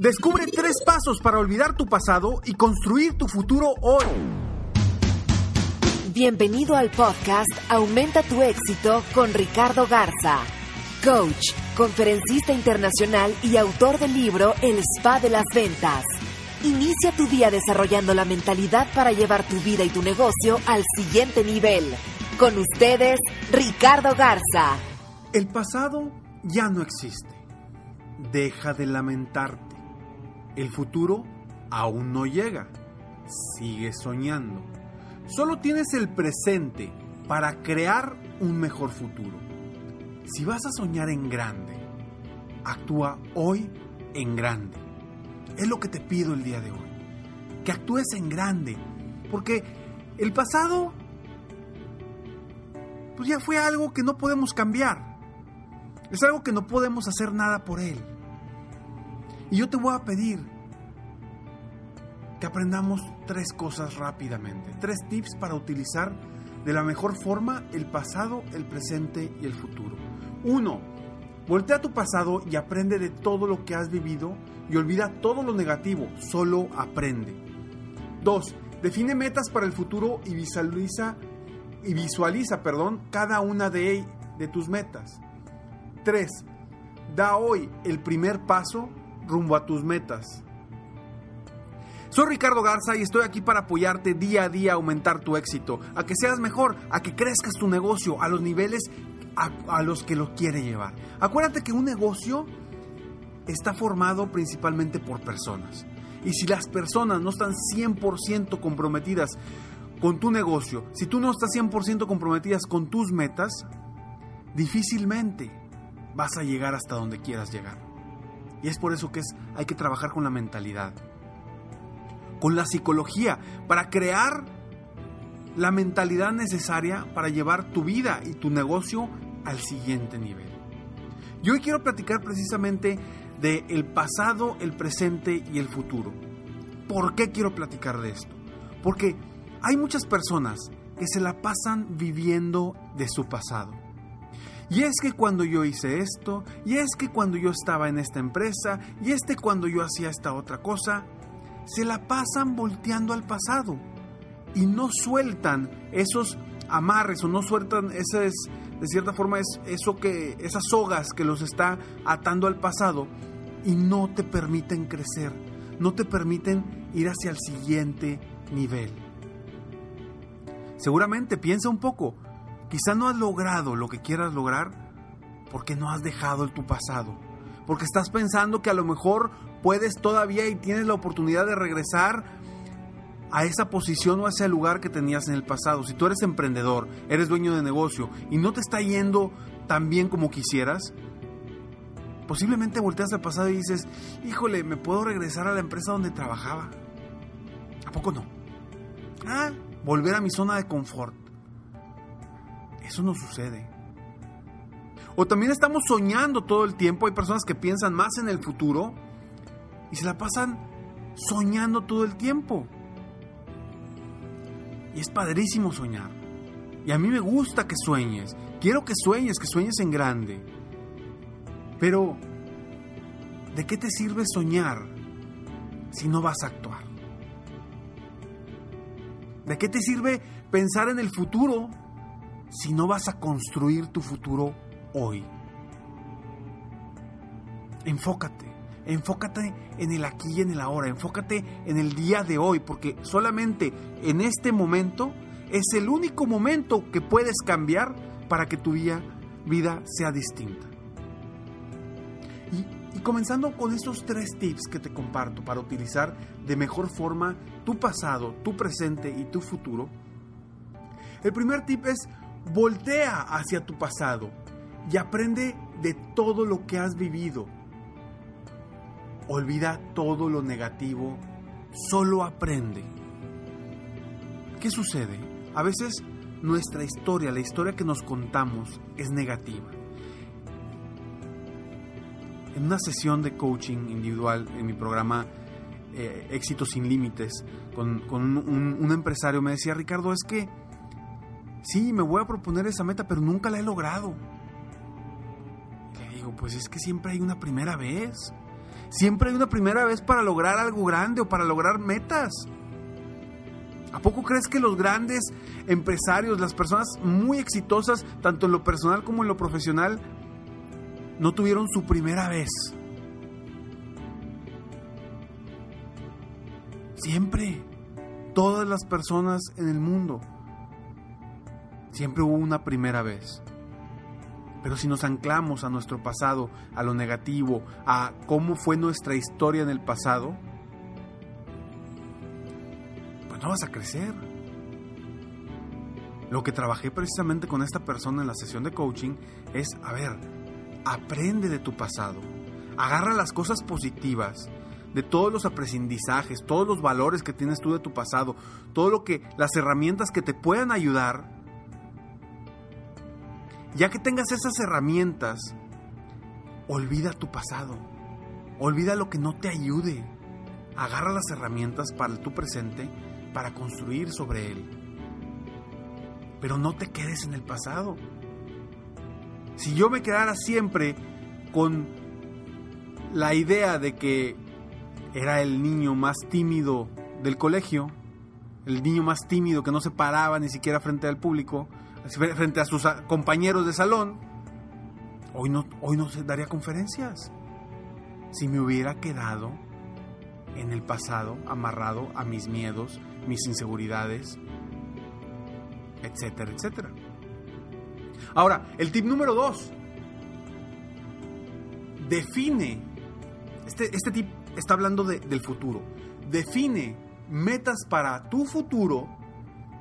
Descubre tres pasos para olvidar tu pasado y construir tu futuro hoy. Bienvenido al podcast Aumenta tu éxito con Ricardo Garza, coach, conferencista internacional y autor del libro El Spa de las Ventas. Inicia tu día desarrollando la mentalidad para llevar tu vida y tu negocio al siguiente nivel. Con ustedes, Ricardo Garza. El pasado ya no existe. Deja de lamentarte. El futuro aún no llega. Sigue soñando. Solo tienes el presente para crear un mejor futuro. Si vas a soñar en grande, actúa hoy en grande. Es lo que te pido el día de hoy. Que actúes en grande. Porque el pasado, pues ya fue algo que no podemos cambiar. Es algo que no podemos hacer nada por él. Y yo te voy a pedir que aprendamos tres cosas rápidamente, tres tips para utilizar de la mejor forma el pasado, el presente y el futuro. Uno, voltea tu pasado y aprende de todo lo que has vivido y olvida todo lo negativo, solo aprende. Dos, define metas para el futuro y visualiza, y visualiza perdón, cada una de, de tus metas. Tres, da hoy el primer paso rumbo a tus metas. Soy Ricardo Garza y estoy aquí para apoyarte día a día a aumentar tu éxito, a que seas mejor, a que crezcas tu negocio a los niveles a, los que lo quiere llevar. Acuérdate que un negocio está formado principalmente por personas. Y si las personas no están 100% comprometidas con tu negocio, si tú no estás 100% comprometidas con tus metas, difícilmente vas a llegar hasta donde quieras llegar. Y es por eso que hay que trabajar con la mentalidad, con la psicología, para crear la mentalidad necesaria para llevar tu vida y tu negocio al siguiente nivel. Y hoy quiero platicar precisamente de el pasado, el presente y el futuro. ¿Por qué quiero platicar de esto? Porque hay muchas personas que se la pasan viviendo de su pasado. Y es que cuando yo hice esto, y es que cuando yo estaba en esta empresa, y este cuando yo hacía esta otra cosa, se la pasan volteando al pasado y no sueltan esos amarres o no sueltan ese de cierta forma es eso que esas sogas que los está atando al pasado y no te permiten crecer, no te permiten ir hacia el siguiente nivel. Seguramente piensa un poco, quizá no has logrado lo que quieras lograr porque no has dejado tu pasado, porque estás pensando que a lo mejor puedes todavía y tienes la oportunidad de regresar a esa posición o a ese lugar que tenías en el pasado. Si tú eres emprendedor, eres dueño de negocio y no te está yendo tan bien como quisieras, posiblemente volteas al pasado y dices, híjole, ¿me puedo regresar a la empresa donde trabajaba? ¿A poco no? Ah, volver a mi zona de confort. Eso no sucede. O también estamos soñando todo el tiempo. Hay personas que piensan más en el futuro y se la pasan soñando todo el tiempo. Y es padrísimo soñar. Y a mí me gusta que sueñes. Quiero que sueñes, que sueñes en grande. Pero, ¿de qué te sirve soñar si no vas a actuar? ¿De qué te sirve pensar en el futuro si no vas a construir tu futuro hoy? Enfócate. Enfócate en el aquí y en el ahora, enfócate en el día de hoy, porque solamente en este momento es el único momento que puedes cambiar para que tu vida, sea distinta. Y, y comenzando con estos tres tips que te comparto para utilizar de mejor forma tu pasado, tu presente y tu futuro, el primer tip es voltea hacia tu pasado y aprende de todo lo que has vivido. Olvida todo lo negativo, solo aprende. ¿Qué sucede? A veces nuestra historia, la historia que nos contamos, es negativa. En una sesión de coaching individual en mi programa eh, Éxitos sin Límites, con, un empresario me decía, Ricardo, es que sí, me voy a proponer esa meta, pero nunca la he logrado. Le digo, pues es que siempre hay una primera vez. Siempre hay una primera vez para lograr algo grande o para lograr metas. ¿A poco crees que los grandes empresarios, las personas muy exitosas, tanto en lo personal como en lo profesional, no tuvieron su primera vez? Siempre. Todas las personas en el mundo Siempre hubo una primera vez. Pero si nos anclamos a nuestro pasado, a lo negativo, a cómo fue nuestra historia en el pasado, pues no vas a crecer. Lo que trabajé precisamente con esta persona en la sesión de coaching es, a ver, aprende de tu pasado, agarra las cosas positivas, de todos los aprendizajes, todos los valores que tienes tú de tu pasado, todo lo que las herramientas que te puedan ayudar ya que tengas esas herramientas, olvida tu pasado. Olvida lo que no te ayude. Agarra las herramientas para tu presente para construir sobre él. Pero no te quedes en el pasado. Si yo me quedara siempre con la idea de que era el niño más tímido del colegio, el niño más tímido que no se paraba ni siquiera frente al público, frente a sus compañeros de salón, hoy no, hoy no se daría conferencias. Si me hubiera quedado en el pasado, amarrado a mis miedos, mis inseguridades, etcétera, etcétera. Ahora, el tip número dos. Define. Este, este tip está hablando del futuro. Define metas para tu futuro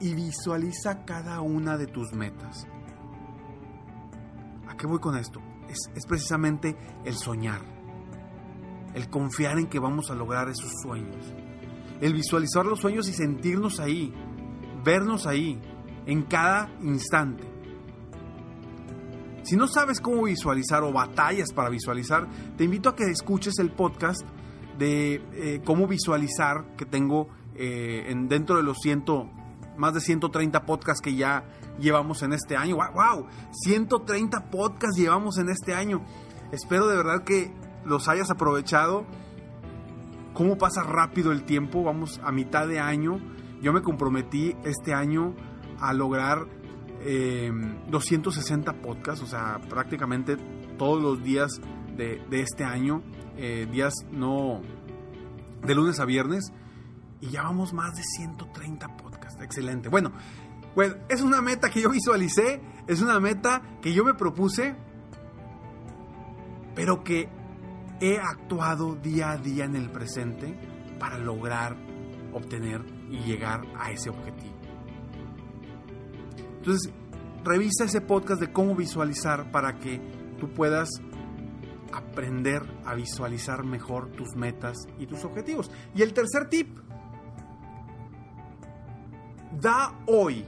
y visualiza cada una de tus metas. ¿A qué voy con esto? Es, precisamente el soñar, el confiar en que vamos a lograr esos sueños, el visualizar los sueños y sentirnos ahí, vernos ahí, en cada instante. Si no sabes cómo visualizar o batallas para visualizar, te invito a que escuches el podcast de eh, cómo visualizar que tengo eh, en, dentro de los ciento más de 130 podcasts que ya llevamos en este año. ¡Wow! 130 podcasts llevamos en este año. Espero de verdad que los hayas aprovechado. ¿Cómo pasa rápido el tiempo? Vamos a mitad de año. Yo me comprometí este año a lograr 260 em, podcasts, o sea, prácticamente todos los días de, este año, eh, días no de lunes a viernes, y ya vamos más de 130 podcasts excelente. Bueno, pues es una meta que yo visualicé, es una meta que yo me propuse, pero que he actuado día a día en el presente para lograr obtener y llegar a ese objetivo. Entonces, revisa ese podcast de cómo visualizar para que tú puedas aprender a visualizar mejor tus metas y tus objetivos. Y el tercer tip, Da hoy,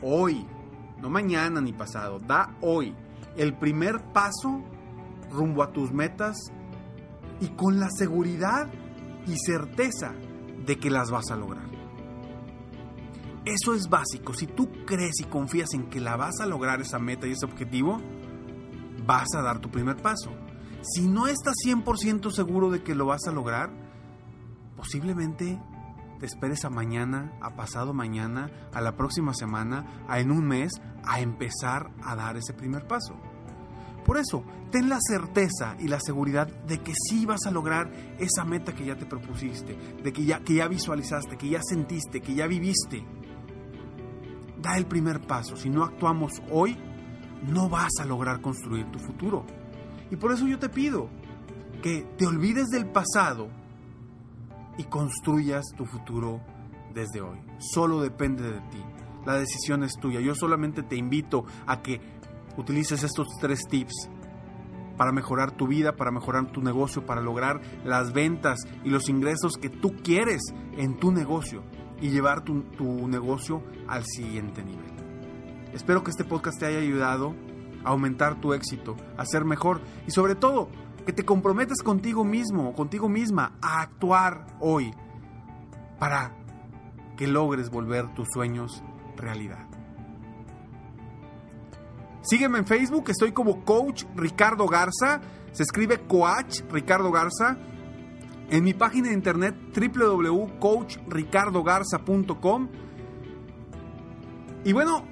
hoy, no mañana ni pasado, da hoy el primer paso rumbo a tus metas y con la seguridad y certeza de que las vas a lograr. Eso es básico. Si tú crees y confías en que la vas a lograr esa meta y ese objetivo, vas a dar tu primer paso. Si no estás 100% seguro de que lo vas a lograr, posiblemente te esperes a mañana, a pasado mañana, a la próxima semana, a en un mes, a empezar a dar ese primer paso. Por eso, ten la certeza y la seguridad de que sí vas a lograr esa meta que ya te propusiste, de que ya, que ya visualizaste, que ya sentiste, que ya viviste. Da el primer paso. Si no actuamos hoy, no vas a lograr construir tu futuro. Y por eso yo te pido que te olvides del pasado y construyas tu futuro desde hoy. Solo depende de ti. La decisión es tuya. Yo solamente te invito a que utilices estos tres tips para mejorar tu vida, para mejorar tu negocio, para lograr las ventas y los ingresos que tú quieres en tu negocio y llevar tu, tu negocio al siguiente nivel. Espero que este podcast te haya ayudado a aumentar tu éxito, a ser mejor y sobre todo que te comprometas contigo mismo contigo misma a actuar hoy para que logres volver tus sueños realidad. Sígueme en Facebook, estoy como Coach Ricardo Garza, se escribe Coach Ricardo Garza. En mi página de internet www.coachricardogarza.com. Y bueno,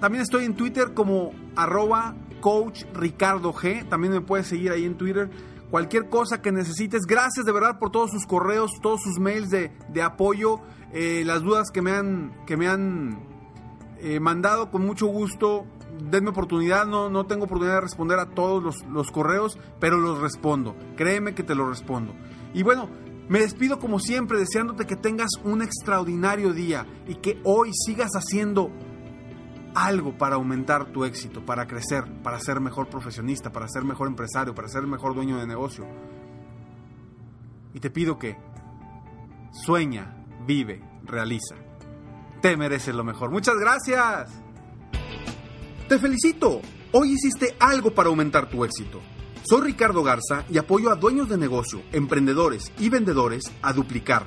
también estoy en Twitter como arroba Coach Ricardo G. También me puedes seguir ahí en Twitter. Cualquier cosa que necesites. Gracias de verdad por todos sus correos, todos sus mails de, de apoyo, eh, las dudas que me han, que me han eh, mandado con mucho gusto. Denme oportunidad, no, no tengo oportunidad de responder a todos los, los correos, pero los respondo. Créeme que te los respondo. Y bueno, me despido como siempre, deseándote que tengas un extraordinario día y que hoy sigas haciendo algo para aumentar tu éxito, para crecer, para ser mejor profesionista, para ser mejor empresario, para ser mejor dueño de negocio. Y te pido que sueña, vive, realiza. Te mereces lo mejor. Muchas gracias. Te felicito. Hoy hiciste algo para aumentar tu éxito. Soy Ricardo Garza y apoyo a dueños de negocio, emprendedores y vendedores a duplicar,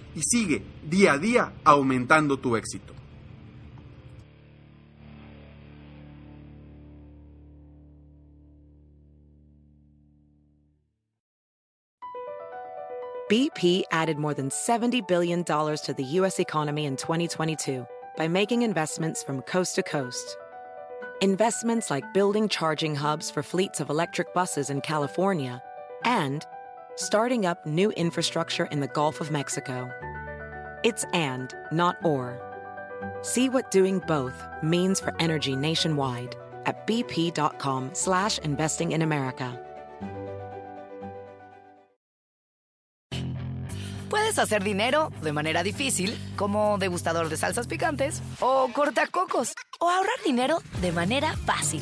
y sigue día a día aumentando tu éxito. BP added more than $70 billion to the U.S. economy in 2022 by making investments from coast to coast. Investments like building charging hubs for fleets of electric buses in California and starting up new infrastructure in the Gulf of Mexico. It's and, not or. See what doing both means for energy nationwide at bp.com slash investing in America. Puedes hacer dinero de manera difícil, como degustador de salsas picantes, o cortacocos, o ahorrar dinero de manera fácil